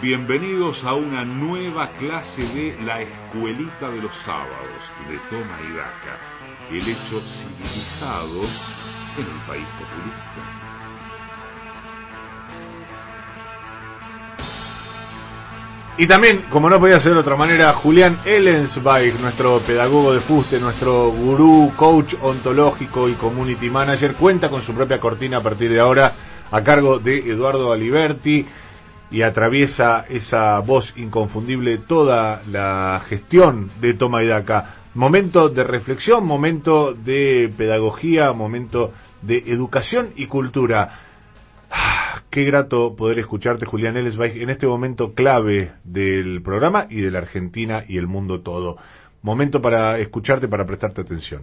bienvenidos a una nueva clase de La Escuelita de los Sábados de Toma y Daca, el hecho civilizado en el país populista. Y también, como no podía ser de otra manera, Julián Ellensweig, nuestro pedagogo de fuste, nuestro gurú, coach ontológico y community manager, cuenta con su propia cortina a partir de ahora a cargo de Eduardo Aliberti y atraviesa esa voz inconfundible toda la gestión de Toma y. Momento de reflexión, momento de pedagogía, momento de educación y cultura. Ah, qué grato poder escucharte, Julián en este momento clave del programa y de la Argentina y el mundo todo. Momento para escucharte, para prestarte atención.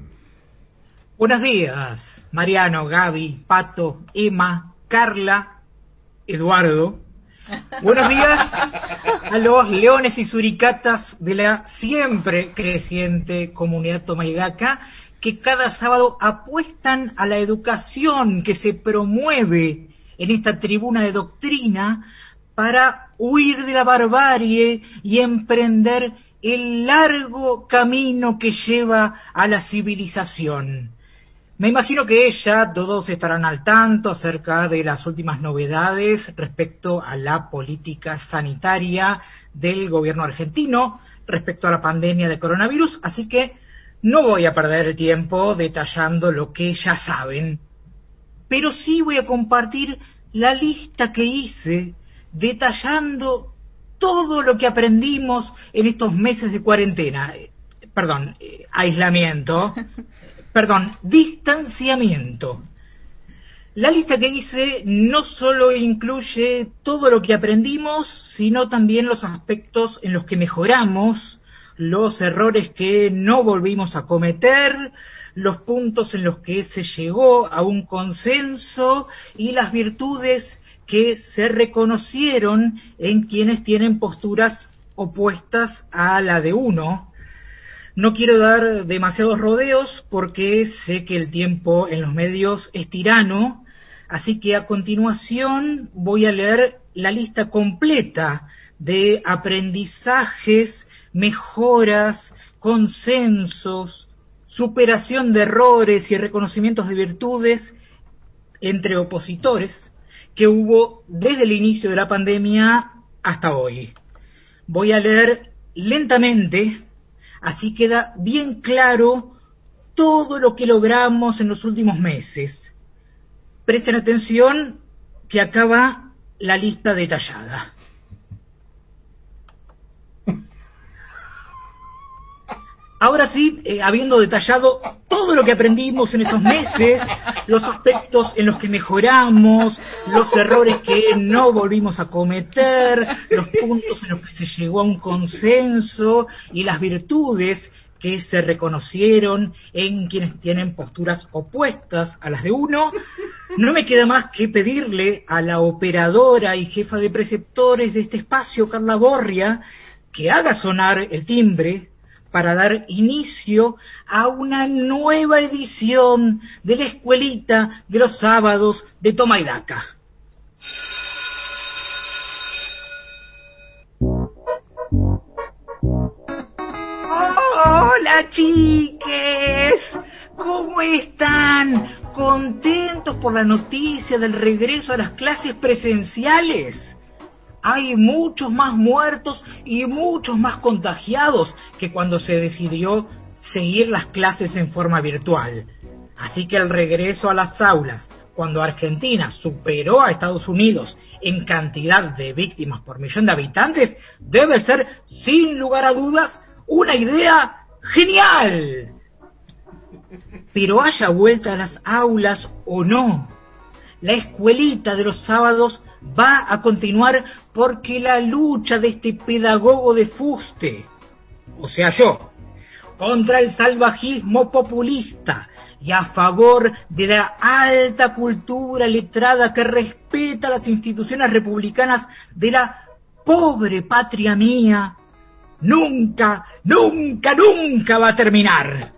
Buenos días, Mariano, Gaby, Pato, Emma, Carla, Eduardo. Buenos días a los leones y suricatas de la siempre creciente comunidad tomaidaca que cada sábado apuestan a la educación que se promueve en esta tribuna de doctrina para huir de la barbarie y emprender el largo camino que lleva a la civilización. Me imagino que ya todos estarán al tanto acerca de las últimas novedades respecto a la política sanitaria del gobierno argentino respecto a la pandemia de coronavirus, así que no voy a perder el tiempo detallando lo que ya saben. Pero sí voy a compartir la lista que hice detallando todo lo que aprendimos en estos meses de cuarentena, eh, perdón, eh, aislamiento, perdón, distanciamiento. La lista que hice no solo incluye todo lo que aprendimos, sino también los aspectos en los que mejoramos, los errores que no volvimos a cometer, los puntos en los que se llegó a un consenso y las virtudes que se reconocieron en quienes tienen posturas opuestas a la de uno. No quiero dar demasiados rodeos porque sé que el tiempo en los medios es tirano, así que a continuación voy a leer la lista completa de aprendizajes, mejoras, consensos, superación de errores y reconocimientos de virtudes entre opositores que hubo desde el inicio de la pandemia hasta hoy. Voy a leer lentamente, así queda bien claro todo lo que logramos en los últimos meses. Presten atención que acaba la lista detallada. Ahora sí, eh, habiendo detallado todo lo que aprendimos en estos meses, los aspectos en los que mejoramos, los errores que no volvimos a cometer, los puntos en los que se llegó a un consenso y las virtudes que se reconocieron en quienes tienen posturas opuestas a las de uno, no me queda más que pedirle a la operadora y jefa de preceptores de este espacio, Carla Borria, que haga sonar el timbre para dar inicio a una nueva edición de la escuelita de los sábados de Toma y Daca. Hola chiques, ¿cómo están? ¿Contentos por la noticia del regreso a las clases presenciales? Hay muchos más muertos y muchos más contagiados que cuando se decidió seguir las clases en forma virtual. Así que el regreso a las aulas, cuando Argentina superó a Estados Unidos en cantidad de víctimas por millón de habitantes, debe ser, sin lugar a dudas, una idea genial. Pero haya vuelta a las aulas o no, la escuelita de los sábados va a continuar porque la lucha de este pedagogo de fuste, o sea yo, contra el salvajismo populista y a favor de la alta cultura letrada que respeta las instituciones republicanas de la pobre patria mía, nunca, nunca, nunca va a terminar.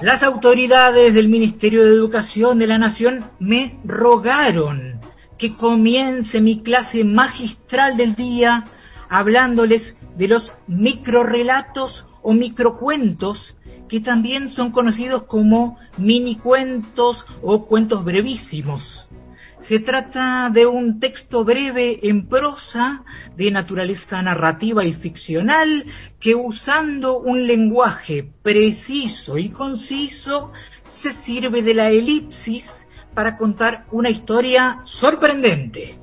Las autoridades del Ministerio de Educación de la Nación me rogaron que comience mi clase magistral del día hablándoles de los microrelatos o microcuentos que también son conocidos como mini cuentos o cuentos brevísimos. Se trata de un texto breve en prosa de naturaleza narrativa y ficcional que usando un lenguaje preciso y conciso se sirve de la elipsis para contar una historia sorprendente.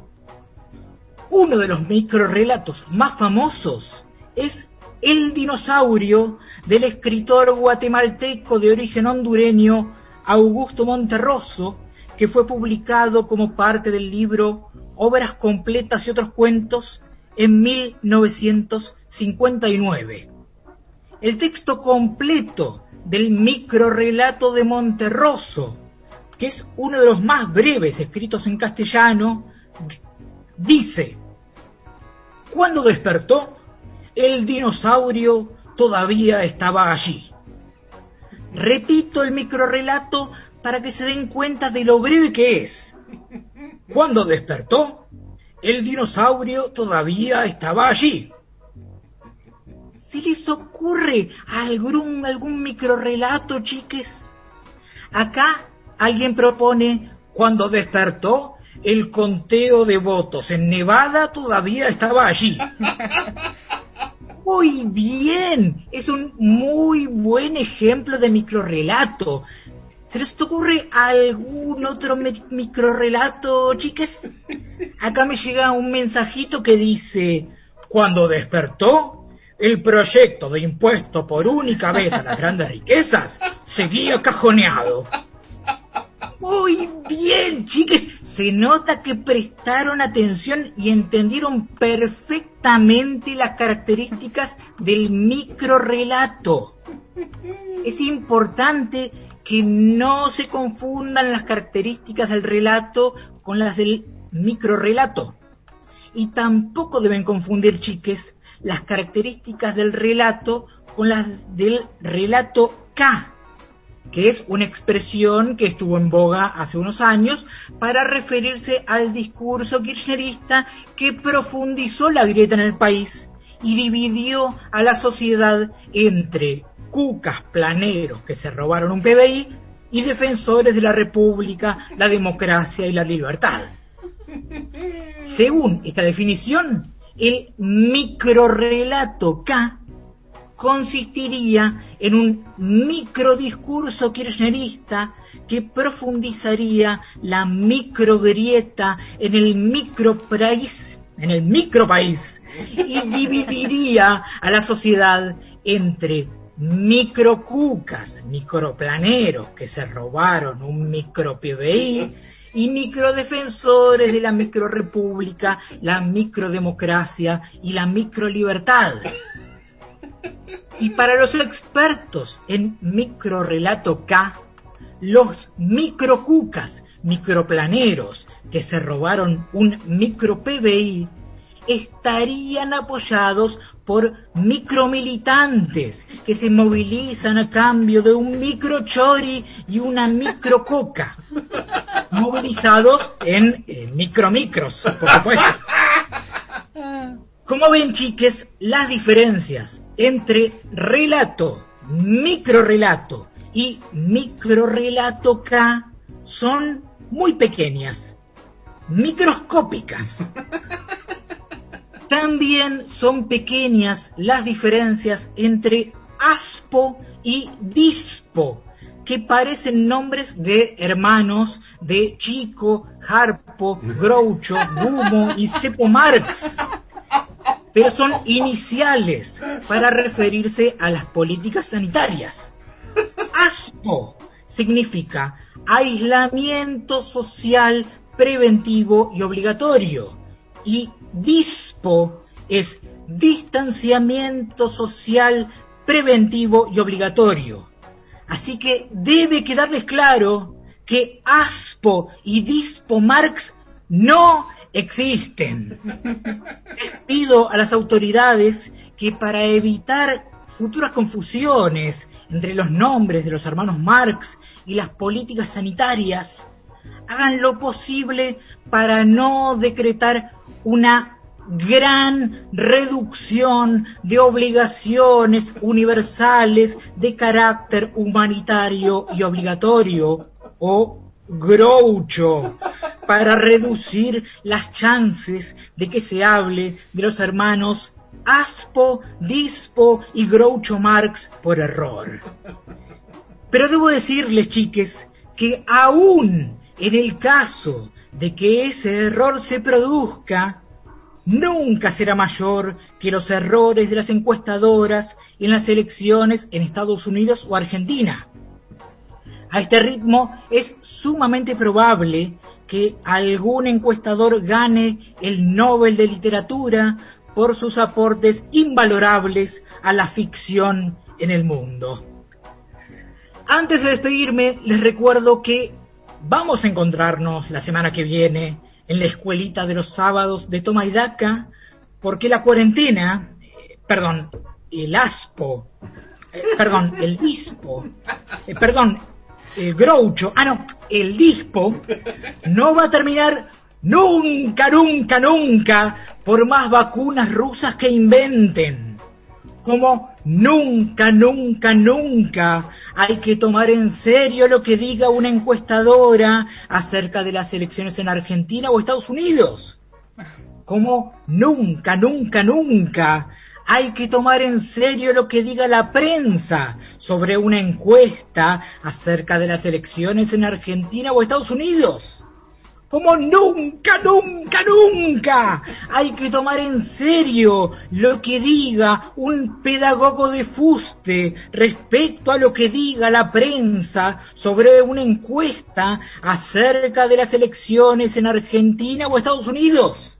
Uno de los microrelatos más famosos es El dinosaurio del escritor guatemalteco de origen hondureño Augusto Monterroso, que fue publicado como parte del libro Obras completas y otros cuentos en 1959. El texto completo del microrelato de Monterroso, que es uno de los más breves escritos en castellano, dice, cuando despertó, el dinosaurio todavía estaba allí. Repito el microrelato para que se den cuenta de lo breve que es. Cuando despertó, el dinosaurio todavía estaba allí. Si les ocurre algún, algún microrelato, chiques, acá alguien propone, cuando despertó, el conteo de votos en Nevada todavía estaba allí. Muy bien, es un muy buen ejemplo de microrelato. ¿Se les ocurre algún otro microrelato, chiques? Acá me llega un mensajito que dice, cuando despertó, el proyecto de impuesto por única vez a las grandes riquezas seguía cajoneado. Muy bien, chiques. Se nota que prestaron atención y entendieron perfectamente las características del microrelato. Es importante que no se confundan las características del relato con las del microrelato. Y tampoco deben confundir, chiques, las características del relato con las del relato K, que es una expresión que estuvo en boga hace unos años para referirse al discurso kirchnerista que profundizó la grieta en el país y dividió a la sociedad entre cucas planeros que se robaron un PBI y defensores de la República, la democracia y la libertad. Según esta definición, el microrelato K consistiría en un microdiscurso kirchnerista que profundizaría la microgrieta en el micropaís, en el micropaís y dividiría a la sociedad entre microcucas, microplaneros que se robaron un micro PBI y microdefensores de la microrepública, la microdemocracia y la microlibertad. Y para los expertos en microrelato K, los microcucas, microplaneros que se robaron un micro PBI estarían apoyados por micromilitantes que se movilizan a cambio de un microchori y una micrococa, movilizados en eh, micromicros, por supuesto. Como ven, chiques, las diferencias entre relato, microrelato y microrelato K son muy pequeñas, microscópicas. También son pequeñas las diferencias entre aspo y dispo, que parecen nombres de hermanos de Chico, Harpo, Groucho, Gumo y Cepo Marx, pero son iniciales para referirse a las políticas sanitarias. ASPO significa aislamiento social preventivo y obligatorio y DISPO es distanciamiento social preventivo y obligatorio. Así que debe quedarles claro que ASPO y DISPO Marx no existen. Les pido a las autoridades que para evitar futuras confusiones entre los nombres de los hermanos Marx y las políticas sanitarias, hagan lo posible para no decretar una gran reducción de obligaciones universales de carácter humanitario y obligatorio o Groucho para reducir las chances de que se hable de los hermanos Aspo, Dispo y Groucho Marx por error. Pero debo decirles, chiques, que aún en el caso de que ese error se produzca, nunca será mayor que los errores de las encuestadoras en las elecciones en Estados Unidos o Argentina. A este ritmo es sumamente probable que algún encuestador gane el Nobel de Literatura por sus aportes invalorables a la ficción en el mundo. Antes de despedirme, les recuerdo que vamos a encontrarnos la semana que viene en la escuelita de los sábados de Toma porque la cuarentena, eh, perdón, el ASPO, eh, perdón, el DISPO, eh, perdón, el Groucho, ah no, el DISPO, no va a terminar nunca, nunca, nunca, por más vacunas rusas que inventen. Como nunca, nunca, nunca hay que tomar en serio lo que diga una encuestadora acerca de las elecciones en Argentina o Estados Unidos. Como nunca, nunca, nunca hay que tomar en serio lo que diga la prensa sobre una encuesta acerca de las elecciones en Argentina o Estados Unidos como nunca, nunca, nunca. Hay que tomar en serio lo que diga un pedagogo de fuste respecto a lo que diga la prensa sobre una encuesta acerca de las elecciones en Argentina o Estados Unidos.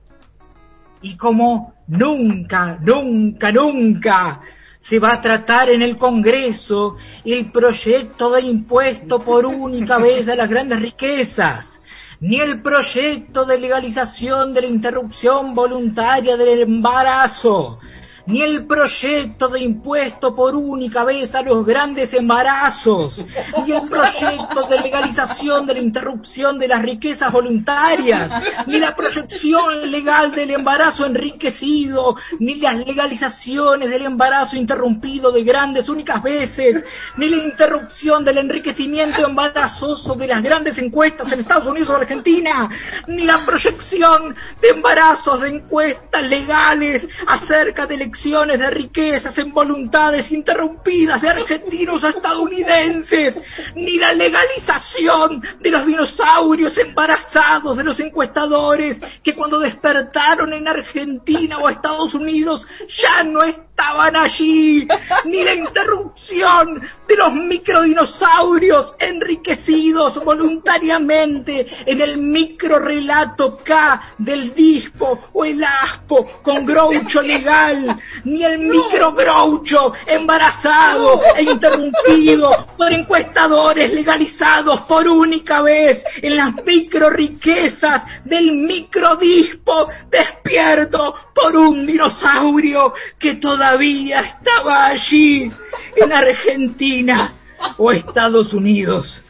Y como nunca, nunca, nunca se va a tratar en el Congreso el proyecto de impuesto por única vez a las grandes riquezas ni el proyecto de legalización de la interrupción voluntaria del embarazo, ni el proyecto de impuesto por única vez a los grandes embarazos, ni el proyecto de legalización de la interrupción de las riquezas voluntarias, ni la proyección legal del embarazo enriquecido, ni las legalizaciones del embarazo interrumpido de grandes únicas veces, ni la interrupción del enriquecimiento embarazoso de las grandes encuestas en Estados Unidos o Argentina, ni la proyección de embarazos de encuestas legales acerca del de riquezas en voluntades interrumpidas de argentinos a estadounidenses, ni la legalización de los dinosaurios embarazados de los encuestadores que cuando despertaron en Argentina o Estados Unidos ya no estaban allí, ni la interrupción de los microdinosaurios enriquecidos voluntariamente en el microrelato K del dispo o el aspo con groucho legal, ni el micro groucho embarazado e interrumpido por encuestadores legalizados por única vez en las micro riquezas del microdispo despierto por un dinosaurio que todavía estaba allí en Argentina o Estados Unidos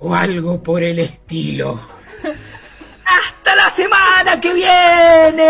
o algo por el estilo. ¡Hasta la semana que viene!